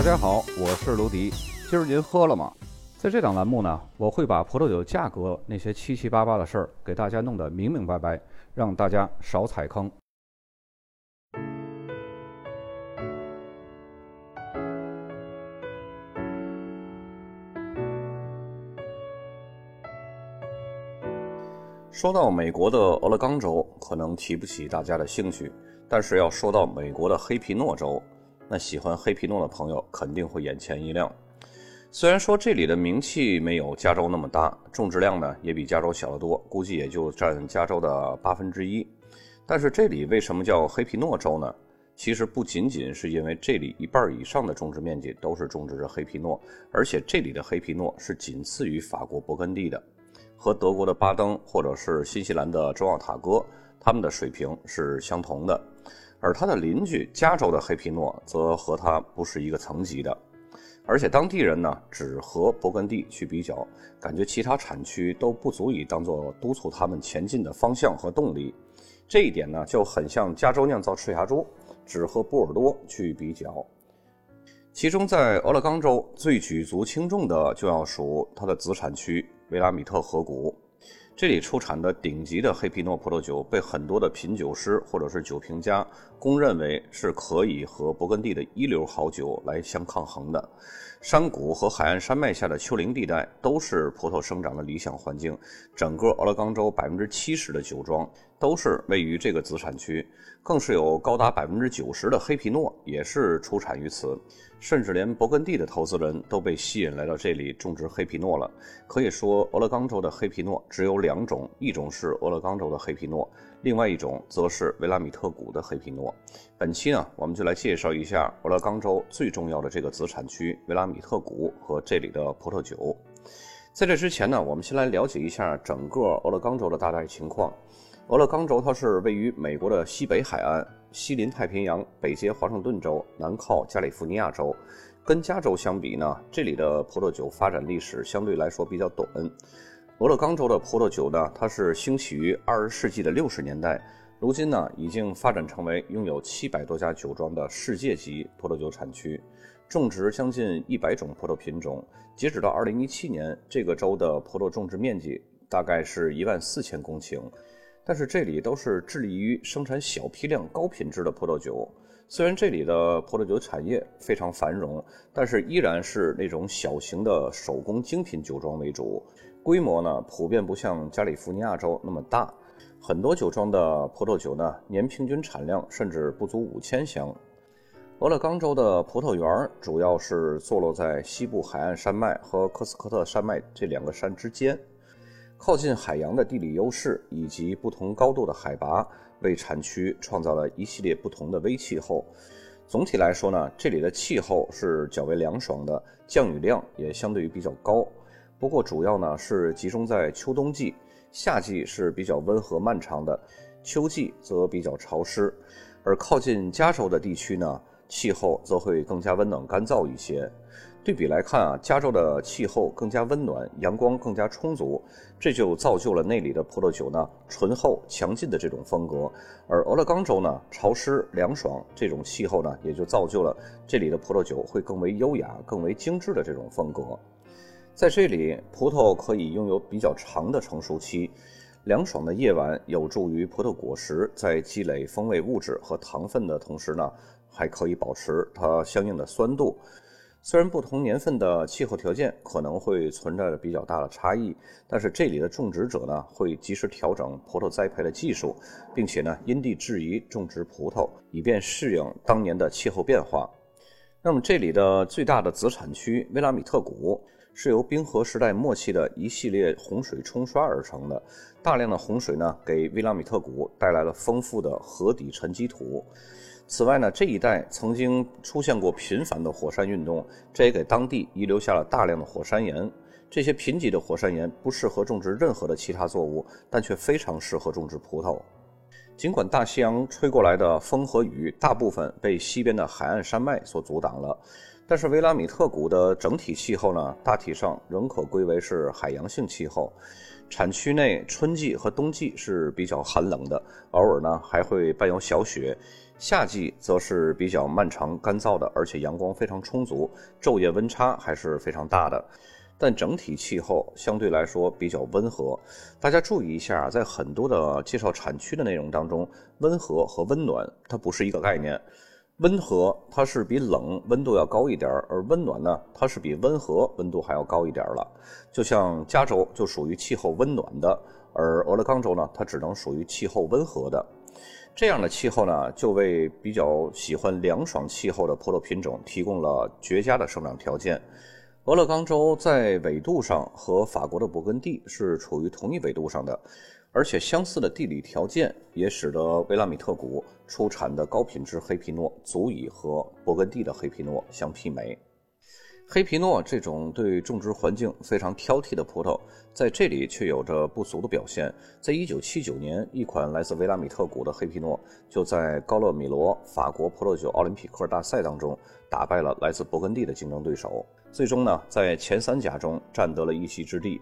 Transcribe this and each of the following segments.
大家好，我是卢迪。今儿您喝了吗？在这档栏目呢，我会把葡萄酒价格那些七七八八的事儿给大家弄得明明白白，让大家少踩坑。说到美国的俄勒冈州，可能提不起大家的兴趣，但是要说到美国的黑皮诺州，那喜欢黑皮诺的朋友肯定会眼前一亮。虽然说这里的名气没有加州那么大，种植量呢也比加州小得多，估计也就占加州的八分之一。但是这里为什么叫黑皮诺州呢？其实不仅仅是因为这里一半以上的种植面积都是种植着黑皮诺，而且这里的黑皮诺是仅次于法国勃艮第的。和德国的巴登或者是新西兰的周奥塔哥，他们的水平是相同的，而他的邻居加州的黑皮诺则和他不是一个层级的，而且当地人呢只和勃艮第去比较，感觉其他产区都不足以当做督促他们前进的方向和动力，这一点呢就很像加州酿造赤霞珠只和波尔多去比较，其中在俄勒冈州最举足轻重的就要数它的子产区。维拉米特河谷，这里出产的顶级的黑皮诺葡萄酒，被很多的品酒师或者是酒评家公认为是可以和勃艮第的一流好酒来相抗衡的。山谷和海岸山脉下的丘陵地带都是葡萄生长的理想环境。整个俄勒冈州百分之七十的酒庄都是位于这个子产区，更是有高达百分之九十的黑皮诺也是出产于此。甚至连勃艮第的投资人都被吸引来到这里种植黑皮诺了。可以说，俄勒冈州的黑皮诺只有两种，一种是俄勒冈州的黑皮诺，另外一种则是维拉米特谷的黑皮诺。本期呢，我们就来介绍一下俄勒冈州最重要的这个子产区维拉米特谷和这里的葡萄酒。在这之前呢，我们先来了解一下整个俄勒冈州的大概情况。俄勒冈州它是位于美国的西北海岸。西临太平洋，北接华盛顿州，南靠加利福尼亚州。跟加州相比呢，这里的葡萄酒发展历史相对来说比较短。俄勒冈州的葡萄酒呢，它是兴起于二十世纪的六十年代，如今呢已经发展成为拥有七百多家酒庄的世界级葡萄酒产区，种植将近一百种葡萄品种。截止到二零一七年，这个州的葡萄种植面积大概是一万四千公顷。但是这里都是致力于生产小批量、高品质的葡萄酒。虽然这里的葡萄酒产业非常繁荣，但是依然是那种小型的手工精品酒庄为主，规模呢普遍不像加利福尼亚州那么大。很多酒庄的葡萄酒呢，年平均产量甚至不足五千箱。俄勒冈州的葡萄园主要是坐落在西部海岸山脉和科斯科特山脉这两个山之间。靠近海洋的地理优势以及不同高度的海拔，为产区创造了一系列不同的微气候。总体来说呢，这里的气候是较为凉爽的，降雨量也相对于比较高。不过主要呢是集中在秋冬季，夏季是比较温和漫长的，秋季则比较潮湿。而靠近加州的地区呢，气候则会更加温暖干燥一些。对比来看啊，加州的气候更加温暖，阳光更加充足，这就造就了那里的葡萄酒呢醇厚强劲的这种风格。而俄勒冈州呢潮湿凉爽，这种气候呢也就造就了这里的葡萄酒会更为优雅、更为精致的这种风格。在这里，葡萄可以拥有比较长的成熟期，凉爽的夜晚有助于葡萄果实在积累风味物质和糖分的同时呢，还可以保持它相应的酸度。虽然不同年份的气候条件可能会存在着比较大的差异，但是这里的种植者呢会及时调整葡萄栽培的技术，并且呢因地制宜种植葡萄，以便适应当年的气候变化。那么这里的最大的子产区威拉米特谷是由冰河时代末期的一系列洪水冲刷而成的，大量的洪水呢给维拉米特谷带来了丰富的河底沉积土。此外呢，这一带曾经出现过频繁的火山运动，这也给当地遗留下了大量的火山岩。这些贫瘠的火山岩不适合种植任何的其他作物，但却非常适合种植葡萄。尽管大西洋吹过来的风和雨大部分被西边的海岸山脉所阻挡了，但是维拉米特谷的整体气候呢，大体上仍可归为是海洋性气候。产区内春季和冬季是比较寒冷的，偶尔呢还会伴有小雪。夏季则是比较漫长、干燥的，而且阳光非常充足，昼夜温差还是非常大的。但整体气候相对来说比较温和。大家注意一下，在很多的介绍产区的内容当中，温和和温暖它不是一个概念。温和它是比冷温度要高一点而温暖呢，它是比温和温度还要高一点了。就像加州就属于气候温暖的，而俄勒冈州呢，它只能属于气候温和的。这样的气候呢，就为比较喜欢凉爽气候的葡萄品种提供了绝佳的生长条件。俄勒冈州在纬度上和法国的勃艮第是处于同一纬度上的，而且相似的地理条件也使得维拉米特谷出产的高品质黑皮诺足以和勃艮第的黑皮诺相媲美。黑皮诺这种对种植环境非常挑剔的葡萄，在这里却有着不俗的表现。在1979年，一款来自维拉米特谷的黑皮诺就在高勒米罗法国葡萄酒奥林匹克大赛当中打败了来自勃艮第的竞争对手，最终呢在前三甲中占得了一席之地。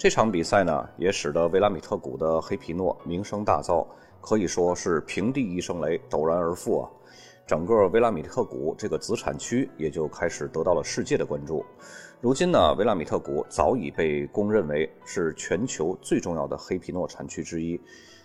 这场比赛呢也使得维拉米特谷的黑皮诺名声大噪，可以说是平地一声雷，陡然而富啊。整个维拉米特谷这个子产区也就开始得到了世界的关注。如今呢，维拉米特谷早已被公认为是全球最重要的黑皮诺产区之一。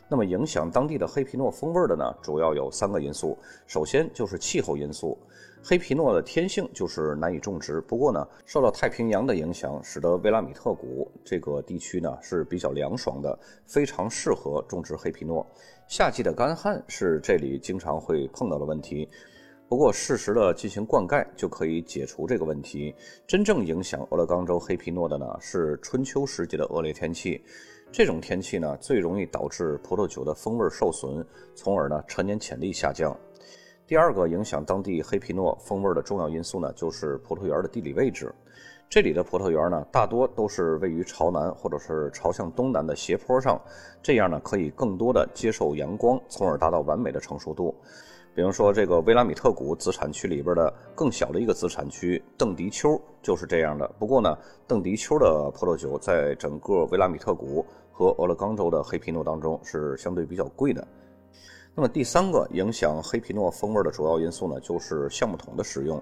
那么，影响当地的黑皮诺风味的呢，主要有三个因素。首先就是气候因素。黑皮诺的天性就是难以种植，不过呢，受到太平洋的影响，使得维拉米特谷这个地区呢是比较凉爽的，非常适合种植黑皮诺。夏季的干旱是这里经常会碰到的问题，不过适时的进行灌溉就可以解除这个问题。真正影响俄勒冈州黑皮诺的呢是春秋时节的恶劣天气，这种天气呢最容易导致葡萄酒的风味受损，从而呢陈年潜力下降。第二个影响当地黑皮诺风味的重要因素呢，就是葡萄园的地理位置。这里的葡萄园呢，大多都是位于朝南或者是朝向东南的斜坡上，这样呢可以更多的接受阳光，从而达到完美的成熟度。比如说这个维拉米特谷子产区里边的更小的一个子产区邓迪丘就是这样的。不过呢，邓迪丘的葡萄酒在整个维拉米特谷和俄勒冈州的黑皮诺当中是相对比较贵的。那么第三个影响黑皮诺风味的主要因素呢，就是橡木桶的使用。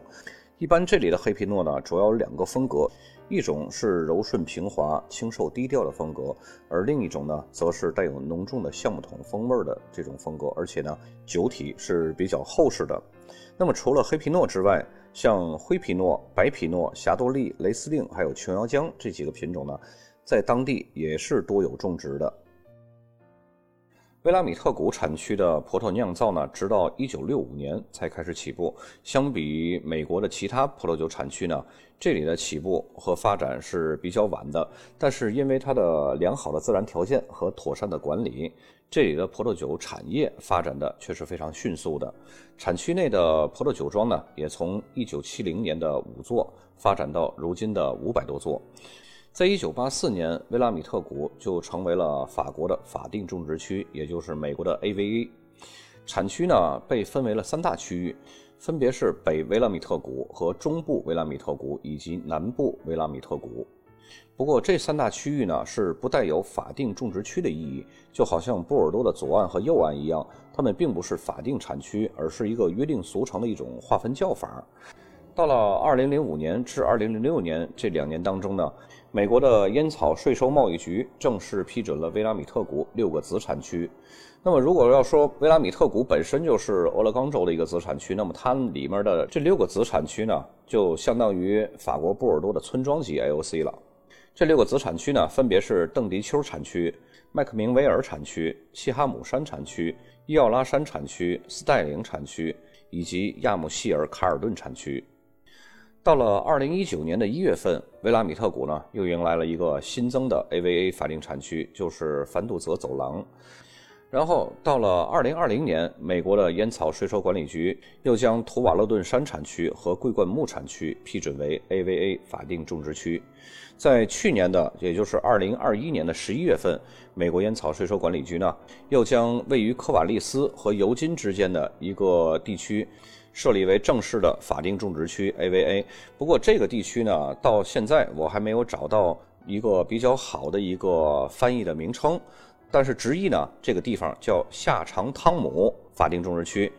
一般这里的黑皮诺呢，主要有两个风格，一种是柔顺平滑、清瘦低调的风格，而另一种呢，则是带有浓重的橡木桶风味的这种风格，而且呢，酒体是比较厚实的。那么除了黑皮诺之外，像灰皮诺、白皮诺、霞多丽、雷司令还有琼瑶浆这几个品种呢，在当地也是多有种植的。维拉米特谷产区的葡萄酿造呢，直到1965年才开始起步。相比美国的其他葡萄酒产区呢，这里的起步和发展是比较晚的。但是因为它的良好的自然条件和妥善的管理，这里的葡萄酒产业发展的却是非常迅速的。产区内的葡萄酒庄呢，也从1970年的五座发展到如今的五百多座。在一九八四年，维拉米特谷就成为了法国的法定种植区，也就是美国的 AVA。产区呢被分为了三大区域，分别是北维拉米特谷和中部维拉米特谷以及南部维拉米特谷。不过这三大区域呢是不带有法定种植区的意义，就好像波尔多的左岸和右岸一样，它们并不是法定产区，而是一个约定俗成的一种划分叫法。到了二零零五年至二零零六年这两年当中呢。美国的烟草税收贸易局正式批准了维拉米特谷六个子产区。那么，如果要说维拉米特谷本身就是俄勒冈州的一个子产区，那么它里面的这六个子产区呢，就相当于法国波尔多的村庄级 AOC 了。这六个子产区呢，分别是邓迪丘产区、麦克明维尔产区、西哈姆山产区、伊奥拉山产区、斯代林产区以及亚姆希尔卡尔顿产区。到了二零一九年的一月份，维拉米特谷呢又迎来了一个新增的 AVA 法定产区，就是凡杜泽走廊。然后到了二零二零年，美国的烟草税收管理局又将图瓦勒顿山产区和桂冠木产区批准为 AVA 法定种植区。在去年的，也就是二零二一年的十一月份，美国烟草税收管理局呢又将位于科瓦利斯和尤金之间的一个地区。设立为正式的法定种植区 AVA，不过这个地区呢，到现在我还没有找到一个比较好的一个翻译的名称，但是直译呢，这个地方叫夏长汤姆法定种植区。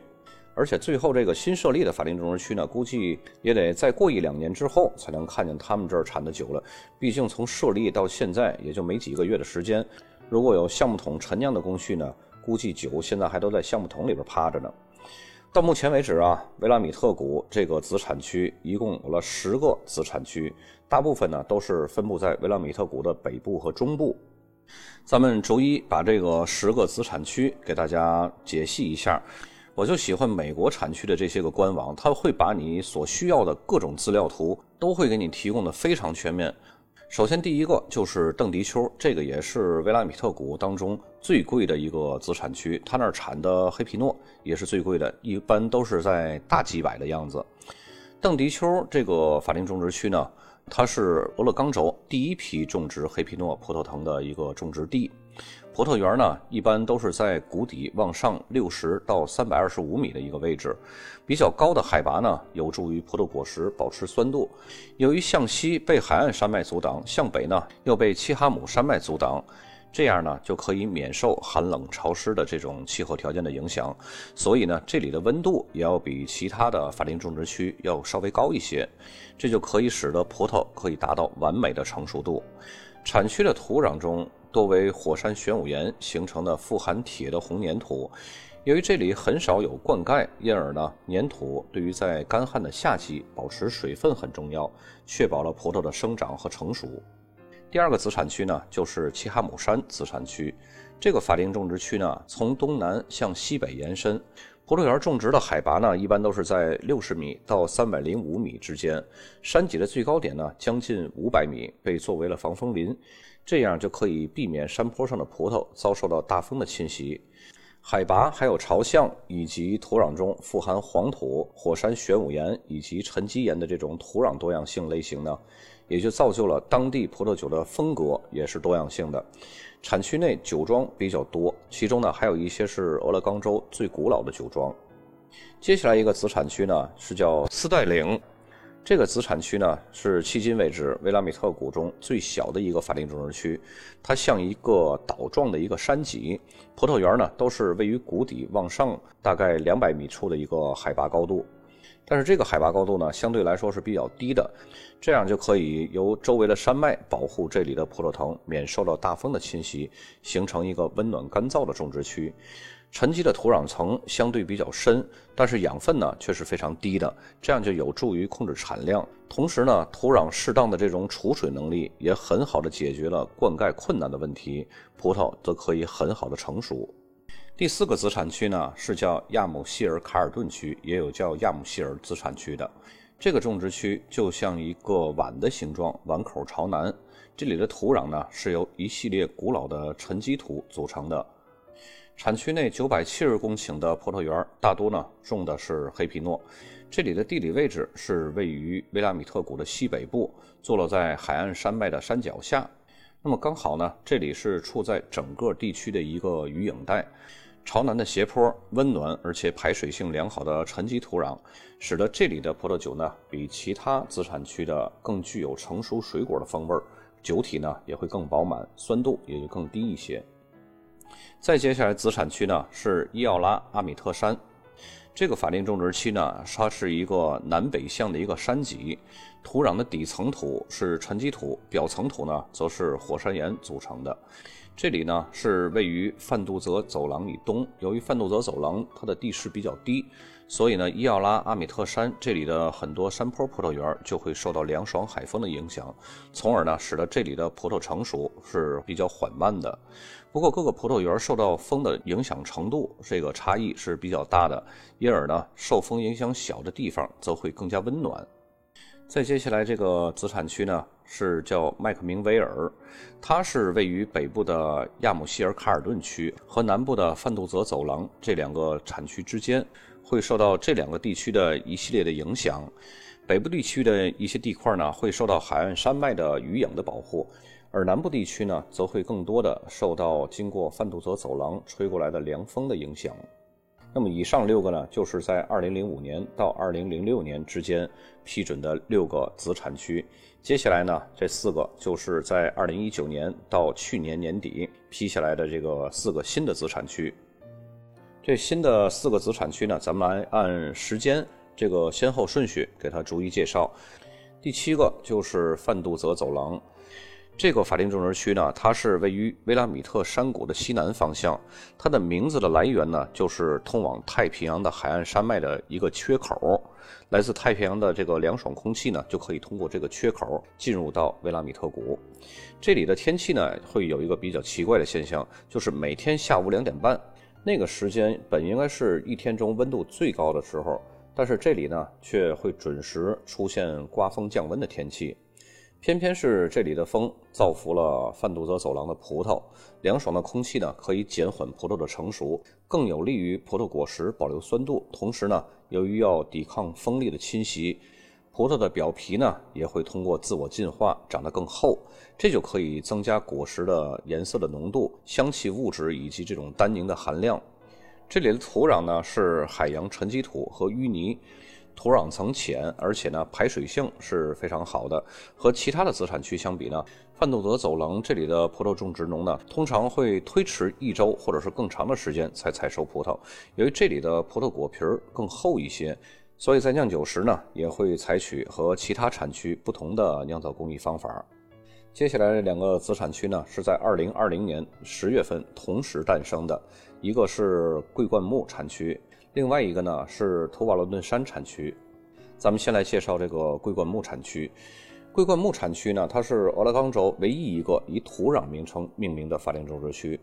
而且最后这个新设立的法定种植区呢，估计也得再过一两年之后才能看见他们这儿产的酒了。毕竟从设立到现在也就没几个月的时间，如果有橡木桶陈酿的工序呢，估计酒现在还都在橡木桶里边趴着呢。到目前为止啊，维拉米特谷这个子产区一共有了十个子产区，大部分呢都是分布在维拉米特谷的北部和中部。咱们逐一把这个十个子产区给大家解析一下。我就喜欢美国产区的这些个官网，它会把你所需要的各种资料图都会给你提供的非常全面。首先第一个就是邓迪丘，这个也是维拉米特谷当中最贵的一个子产区，它那儿产的黑皮诺也是最贵的，一般都是在大几百的样子。邓迪丘这个法定种植区呢，它是俄勒冈州第一批种植黑皮诺葡萄藤的一个种植地。葡萄园呢，一般都是在谷底往上六十到三百二十五米的一个位置，比较高的海拔呢，有助于葡萄果实保持酸度。由于向西被海岸山脉阻挡，向北呢又被七哈姆山脉阻挡，这样呢就可以免受寒冷潮湿的这种气候条件的影响。所以呢，这里的温度也要比其他的法定种植区要稍微高一些，这就可以使得葡萄可以达到完美的成熟度。产区的土壤中。多为火山玄武岩形成的富含铁的红粘土，由于这里很少有灌溉，因而呢，粘土对于在干旱的夏季保持水分很重要，确保了葡萄的生长和成熟。第二个子产区呢，就是齐哈姆山子产区。这个法定种植区呢，从东南向西北延伸，葡萄园种植的海拔呢，一般都是在六十米到三百零五米之间，山脊的最高点呢，将近五百米，被作为了防风林。这样就可以避免山坡上的葡萄遭受到大风的侵袭。海拔还有朝向以及土壤中富含黄土、火山玄武岩以及沉积岩的这种土壤多样性类型呢，也就造就了当地葡萄酒的风格也是多样性的。产区内酒庄比较多，其中呢还有一些是俄勒冈州最古老的酒庄。接下来一个子产区呢是叫斯代岭。这个子产区呢，是迄今为止维拉米特谷中最小的一个法定种植区。它像一个岛状的一个山脊，葡萄园呢都是位于谷底往上大概两百米处的一个海拔高度。但是这个海拔高度呢，相对来说是比较低的，这样就可以由周围的山脉保护这里的葡萄藤免受到大风的侵袭，形成一个温暖干燥的种植区。沉积的土壤层相对比较深，但是养分呢却是非常低的，这样就有助于控制产量。同时呢，土壤适当的这种储水能力也很好的解决了灌溉困难的问题，葡萄则可以很好的成熟。第四个子产区呢是叫亚姆希尔卡尔顿区，也有叫亚姆希尔子产区的。这个种植区就像一个碗的形状，碗口朝南。这里的土壤呢是由一系列古老的沉积土组成的。产区内九百七十公顷的葡萄园，大多呢种的是黑皮诺。这里的地理位置是位于维拉米特谷的西北部，坐落在海岸山脉的山脚下。那么刚好呢，这里是处在整个地区的一个雨影带。朝南的斜坡、温暖而且排水性良好的沉积土壤，使得这里的葡萄酒呢，比其他子产区的更具有成熟水果的风味，酒体呢也会更饱满，酸度也就更低一些。再接下来，子产区呢是伊奥拉阿米特山，这个法定种植区呢，它是一个南北向的一个山脊，土壤的底层土是沉积土，表层土呢则是火山岩组成的。这里呢是位于范杜泽走廊以东，由于范杜泽走廊它的地势比较低，所以呢伊奥拉阿米特山这里的很多山坡葡萄园就会受到凉爽海风的影响，从而呢使得这里的葡萄成熟是比较缓慢的。不过各个葡萄园受到风的影响程度，这个差异是比较大的，因而呢，受风影响小的地方则会更加温暖。再接下来这个子产区呢，是叫麦克明维尔，它是位于北部的亚姆希尔卡尔顿区和南部的范杜泽走廊这两个产区之间，会受到这两个地区的一系列的影响。北部地区的一些地块呢，会受到海岸山脉的余影的保护。而南部地区呢，则会更多的受到经过范杜泽走廊吹过来的凉风的影响。那么以上六个呢，就是在2005年到2006年之间批准的六个子产区。接下来呢，这四个就是在2019年到去年年底批下来的这个四个新的子产区。这新的四个子产区呢，咱们来按时间这个先后顺序给它逐一介绍。第七个就是范杜泽走廊。这个法定种植区呢，它是位于威拉米特山谷的西南方向。它的名字的来源呢，就是通往太平洋的海岸山脉的一个缺口。来自太平洋的这个凉爽空气呢，就可以通过这个缺口进入到威拉米特谷。这里的天气呢，会有一个比较奇怪的现象，就是每天下午两点半，那个时间本应该是一天中温度最高的时候，但是这里呢，却会准时出现刮风降温的天气。偏偏是这里的风造福了范杜泽走廊的葡萄，凉爽的空气呢可以减缓葡萄的成熟，更有利于葡萄果实保留酸度。同时呢，由于要抵抗风力的侵袭，葡萄的表皮呢也会通过自我进化长得更厚，这就可以增加果实的颜色的浓度、香气物质以及这种单宁的含量。这里的土壤呢是海洋沉积土和淤泥。土壤层浅，而且呢排水性是非常好的。和其他的子产区相比呢，范杜德走廊这里的葡萄种植农呢，通常会推迟一周或者是更长的时间才采收葡萄。由于这里的葡萄果皮儿更厚一些，所以在酿酒时呢，也会采取和其他产区不同的酿造工艺方法。接下来两个子产区呢，是在2020年十月份同时诞生的，一个是桂冠木产区。另外一个呢是图瓦罗顿山产区，咱们先来介绍这个桂冠木产区。桂冠木产区呢，它是俄勒冈州唯一一个以土壤名称命名的法定种植区。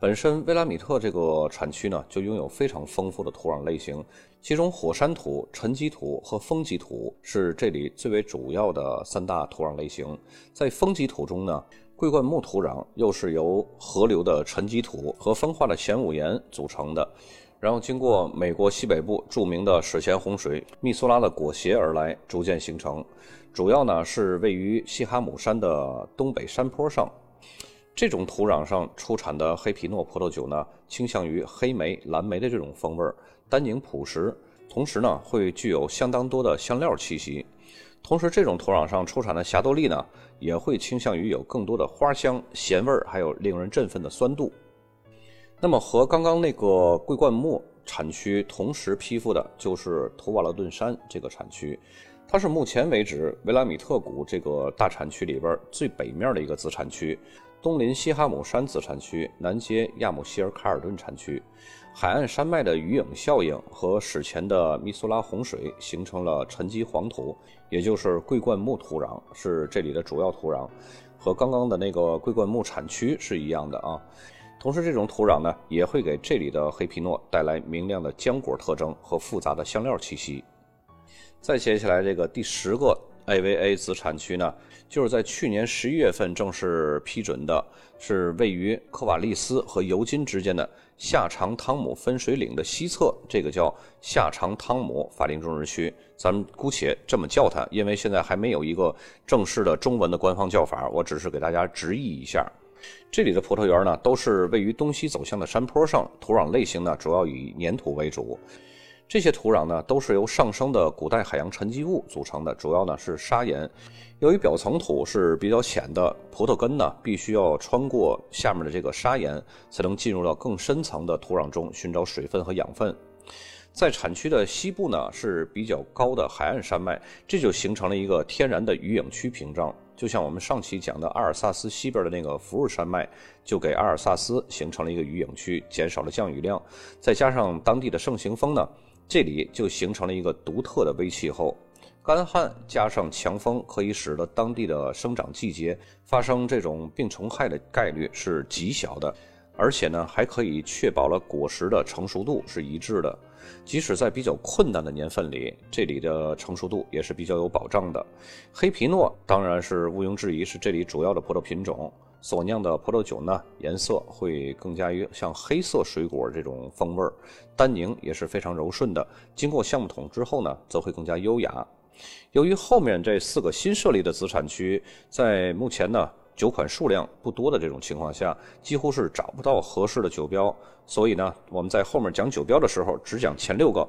本身威拉米特这个产区呢，就拥有非常丰富的土壤类型，其中火山土、沉积土和风积土是这里最为主要的三大土壤类型。在风积土中呢，桂冠木土壤又是由河流的沉积土和风化的玄武岩组成的。然后经过美国西北部著名的史前洪水密苏拉的裹挟而来，逐渐形成。主要呢是位于西哈姆山的东北山坡上。这种土壤上出产的黑皮诺葡萄酒呢，倾向于黑莓、蓝莓的这种风味，单宁朴实，同时呢会具有相当多的香料气息。同时，这种土壤上出产的霞多丽呢，也会倾向于有更多的花香、咸味，还有令人振奋的酸度。那么和刚刚那个桂冠木产区同时批复的就是图瓦勒顿山这个产区，它是目前为止维拉米特谷这个大产区里边最北面的一个子产区，东临西哈姆山子产区，南接亚姆希尔卡尔顿产区。海岸山脉的余影效应和史前的密苏拉洪水形成了沉积黄土，也就是桂冠木土壤，是这里的主要土壤，和刚刚的那个桂冠木产区是一样的啊。同时，这种土壤呢，也会给这里的黑皮诺带来明亮的浆果特征和复杂的香料气息。再接下来，这个第十个 AVA 子产区呢，就是在去年十一月份正式批准的，是位于科瓦利斯和尤金之间的下长汤姆分水岭的西侧，这个叫下长汤姆法定种植区，咱们姑且这么叫它，因为现在还没有一个正式的中文的官方叫法，我只是给大家直译一下。这里的葡萄园呢，都是位于东西走向的山坡上，土壤类型呢主要以粘土为主。这些土壤呢都是由上升的古代海洋沉积物组成的，主要呢是砂岩。由于表层土是比较浅的，葡萄根呢必须要穿过下面的这个砂岩，才能进入到更深层的土壤中寻找水分和养分。在产区的西部呢是比较高的海岸山脉，这就形成了一个天然的雨影区屏障。就像我们上期讲的阿尔萨斯西边的那个福尔山脉，就给阿尔萨斯形成了一个雨影区，减少了降雨量。再加上当地的盛行风呢，这里就形成了一个独特的微气候。干旱加上强风，可以使得当地的生长季节发生这种病虫害的概率是极小的。而且呢，还可以确保了果实的成熟度是一致的，即使在比较困难的年份里，这里的成熟度也是比较有保障的。黑皮诺当然是毋庸置疑是这里主要的葡萄品种，所酿的葡萄酒呢，颜色会更加于像黑色水果这种风味儿，单宁也是非常柔顺的。经过橡木桶之后呢，则会更加优雅。由于后面这四个新设立的子产区在目前呢。酒款数量不多的这种情况下，几乎是找不到合适的酒标，所以呢，我们在后面讲酒标的时候只讲前六个。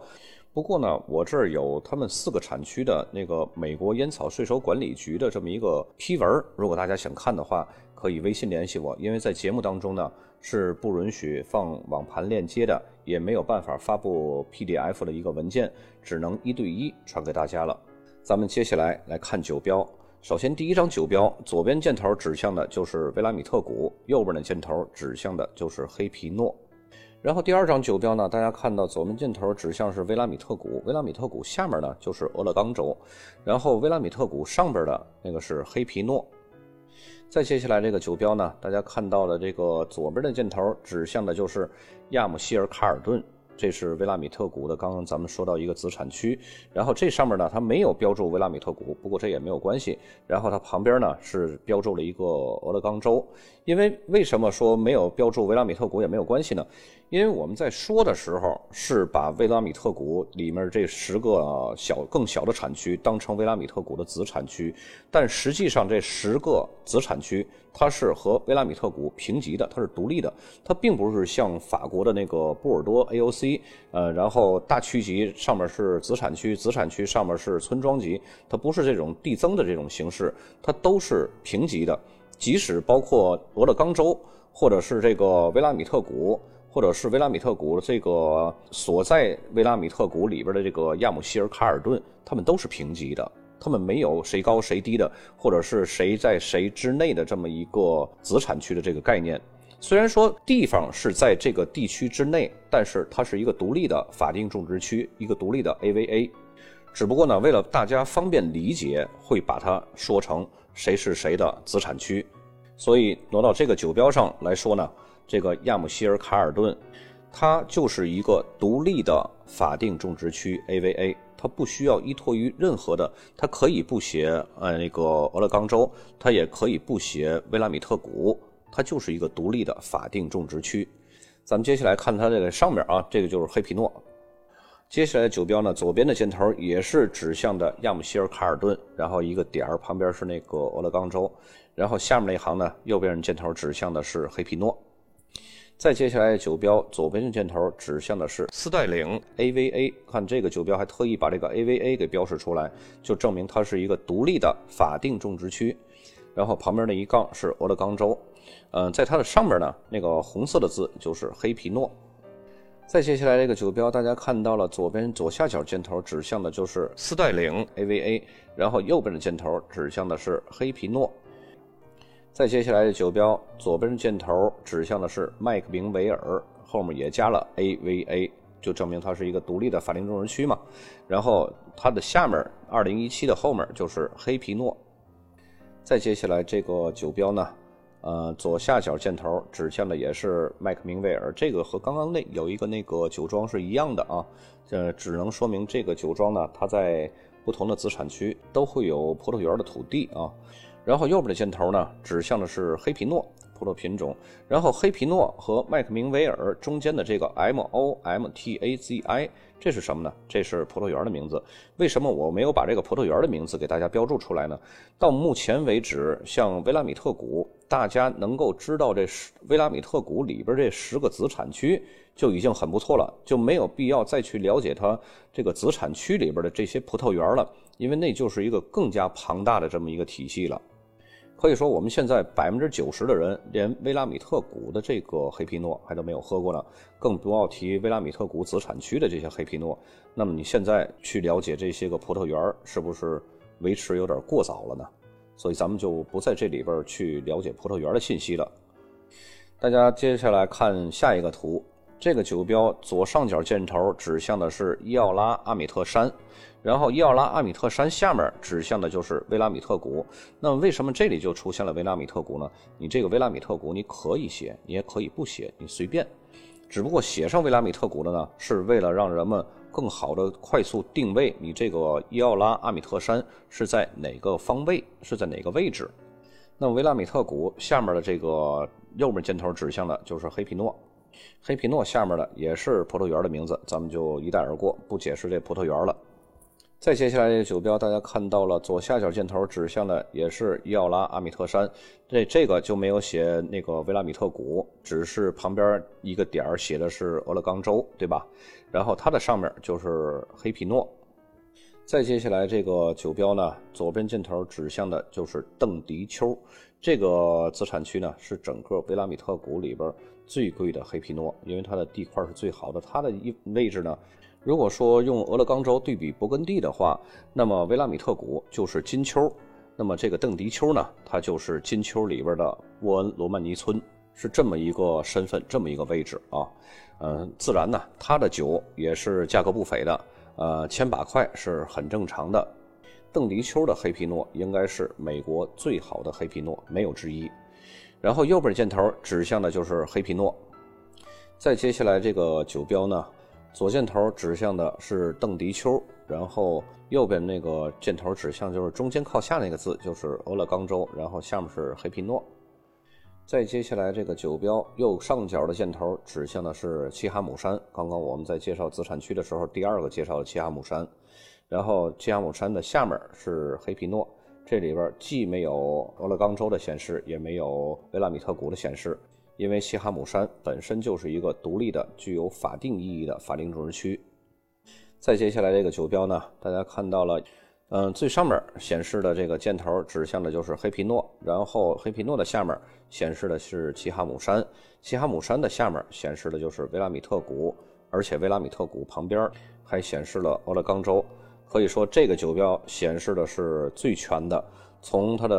不过呢，我这儿有他们四个产区的那个美国烟草税收管理局的这么一个批文，如果大家想看的话，可以微信联系我，因为在节目当中呢是不允许放网盘链接的，也没有办法发布 PDF 的一个文件，只能一对一传给大家了。咱们接下来来看酒标。首先，第一张酒标，左边箭头指向的就是威拉米特谷，右边的箭头指向的就是黑皮诺。然后第二张酒标呢，大家看到左边箭头指向是威拉米特谷，威拉米特谷下面呢就是俄勒冈州，然后威拉米特谷上边的那个是黑皮诺。再接下来这个酒标呢，大家看到的这个左边的箭头指向的就是亚姆希尔卡尔顿，这是维拉米特谷的。刚刚咱们说到一个子产区，然后这上面呢它没有标注维拉米特谷，不过这也没有关系。然后它旁边呢是标注了一个俄勒冈州，因为为什么说没有标注维拉米特谷也没有关系呢？因为我们在说的时候是把维拉米特谷里面这十个小更小的产区当成维拉米特谷的子产区，但实际上这十个子产区它是和维拉米特谷平级的，它是独立的，它并不是像法国的那个波尔多 AOC，呃，然后大区级上面是子产区，子产区上面是村庄级，它不是这种递增的这种形式，它都是平级的，即使包括俄勒冈州或者是这个维拉米特谷。或者是维拉米特谷这个所在维拉米特谷里边的这个亚姆希尔卡尔顿，他们都是平级的，他们没有谁高谁低的，或者是谁在谁之内的这么一个子产区的这个概念。虽然说地方是在这个地区之内，但是它是一个独立的法定种植区，一个独立的 AVA。只不过呢，为了大家方便理解，会把它说成谁是谁的子产区，所以挪到这个酒标上来说呢。这个亚姆希尔卡尔顿，它就是一个独立的法定种植区 AVA，它不需要依托于任何的，它可以不写呃那个俄勒冈州，它也可以不写威拉米特谷，它就是一个独立的法定种植区。咱们接下来看它这个上面啊，这个就是黑皮诺。接下来酒标呢，左边的箭头也是指向的亚姆希尔卡尔顿，然后一个点儿旁边是那个俄勒冈州，然后下面那一行呢，右边的箭头指向的是黑皮诺。再接下来，酒标左边的箭头指向的是斯代岭 AVA。看这个酒标，还特意把这个 AVA 给标示出来，就证明它是一个独立的法定种植区。然后旁边那一杠是俄勒冈州。嗯，在它的上面呢，那个红色的字就是黑皮诺。再接下来这个酒标，大家看到了左边左下角箭头指向的就是斯代岭 AVA，然后右边的箭头指向的是黑皮诺。再接下来的酒标，左边的箭头指向的是麦克明维尔，后面也加了 AVA，就证明它是一个独立的法定种植区嘛。然后它的下面2017的后面就是黑皮诺。再接下来这个酒标呢，呃，左下角箭头指向的也是麦克明维尔，这个和刚刚那有一个那个酒庄是一样的啊。这只能说明这个酒庄呢，它在不同的子产区都会有葡萄园的土地啊。然后右边的箭头呢，指向的是黑皮诺葡萄品种。然后黑皮诺和麦克明维尔中间的这个 M O M T A Z I，这是什么呢？这是葡萄园的名字。为什么我没有把这个葡萄园的名字给大家标注出来呢？到目前为止，像维拉米特谷，大家能够知道这十维拉米特谷里边这十个子产区就已经很不错了，就没有必要再去了解它这个子产区里边的这些葡萄园了，因为那就是一个更加庞大的这么一个体系了。可以说，我们现在百分之九十的人连威拉米特谷的这个黑皮诺还都没有喝过呢，更不要提威拉米特谷子产区的这些黑皮诺。那么你现在去了解这些个葡萄园，是不是维持有点过早了呢？所以咱们就不在这里边去了解葡萄园的信息了。大家接下来看下一个图。这个酒标左上角箭头指向的是伊奥拉阿米特山，然后伊奥拉阿米特山下面指向的就是维拉米特谷。那么为什么这里就出现了维拉米特谷呢？你这个维拉米特谷你可以写，你也可以不写，你随便。只不过写上维拉米特谷的呢，是为了让人们更好的快速定位你这个伊奥拉阿米特山是在哪个方位，是在哪个位置。那维拉米特谷下面的这个右面箭头指向的就是黑皮诺。黑皮诺下面的也是葡萄园的名字，咱们就一带而过，不解释这葡萄园了。再接下来这个酒标，大家看到了左下角箭头指向的也是伊奥拉阿米特山，这这个就没有写那个维拉米特谷，只是旁边一个点儿写的是俄勒冈州，对吧？然后它的上面就是黑皮诺。再接下来这个酒标呢，左边箭头指向的就是邓迪丘，这个子产区呢是整个维拉米特谷里边最贵的黑皮诺，因为它的地块是最好的。它的一位置呢，如果说用俄勒冈州对比勃艮第的话，那么维拉米特谷就是金丘，那么这个邓迪丘呢，它就是金丘里边的沃恩罗曼尼村，是这么一个身份，这么一个位置啊。嗯，自然呢，它的酒也是价格不菲的，呃，千把块是很正常的。邓迪丘的黑皮诺应该是美国最好的黑皮诺，没有之一。然后右边箭头指向的就是黑皮诺。再接下来这个酒标呢，左箭头指向的是邓迪丘，然后右边那个箭头指向就是中间靠下那个字就是俄勒冈州，然后下面是黑皮诺。再接下来这个酒标右上角的箭头指向的是齐哈姆山，刚刚我们在介绍子产区的时候，第二个介绍的齐哈姆山。然后，基亚姆山的下面是黑皮诺，这里边既没有俄勒冈州的显示，也没有维拉米特谷的显示，因为西哈姆山本身就是一个独立的、具有法定意义的法定种植区。再接下来这个酒标呢，大家看到了，嗯，最上面显示的这个箭头指向的就是黑皮诺，然后黑皮诺的下面显示的是齐哈姆山，齐哈姆山的下面显示的就是维拉米特谷，而且维拉米特谷旁边还显示了俄勒冈州。可以说，这个酒标显示的是最全的，从它的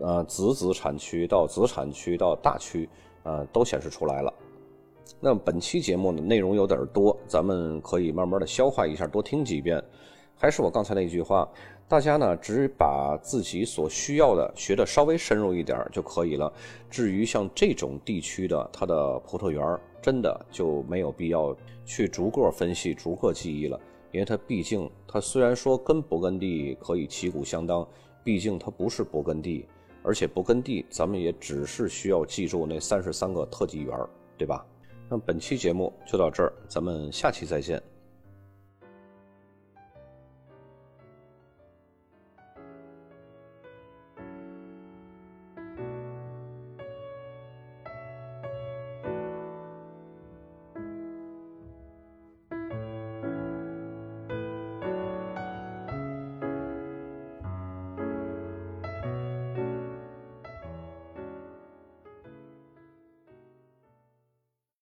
呃子子产区到子产区到大区，呃都显示出来了。那么本期节目呢，内容有点多，咱们可以慢慢的消化一下，多听几遍。还是我刚才那句话，大家呢只把自己所需要的学的稍微深入一点就可以了。至于像这种地区的它的葡萄园，真的就没有必要去逐个分析、逐个记忆了。因为它毕竟，它虽然说跟勃艮第可以旗鼓相当，毕竟它不是勃艮第，而且不耕地咱们也只是需要记住那三十三个特级园，对吧？那本期节目就到这儿，咱们下期再见。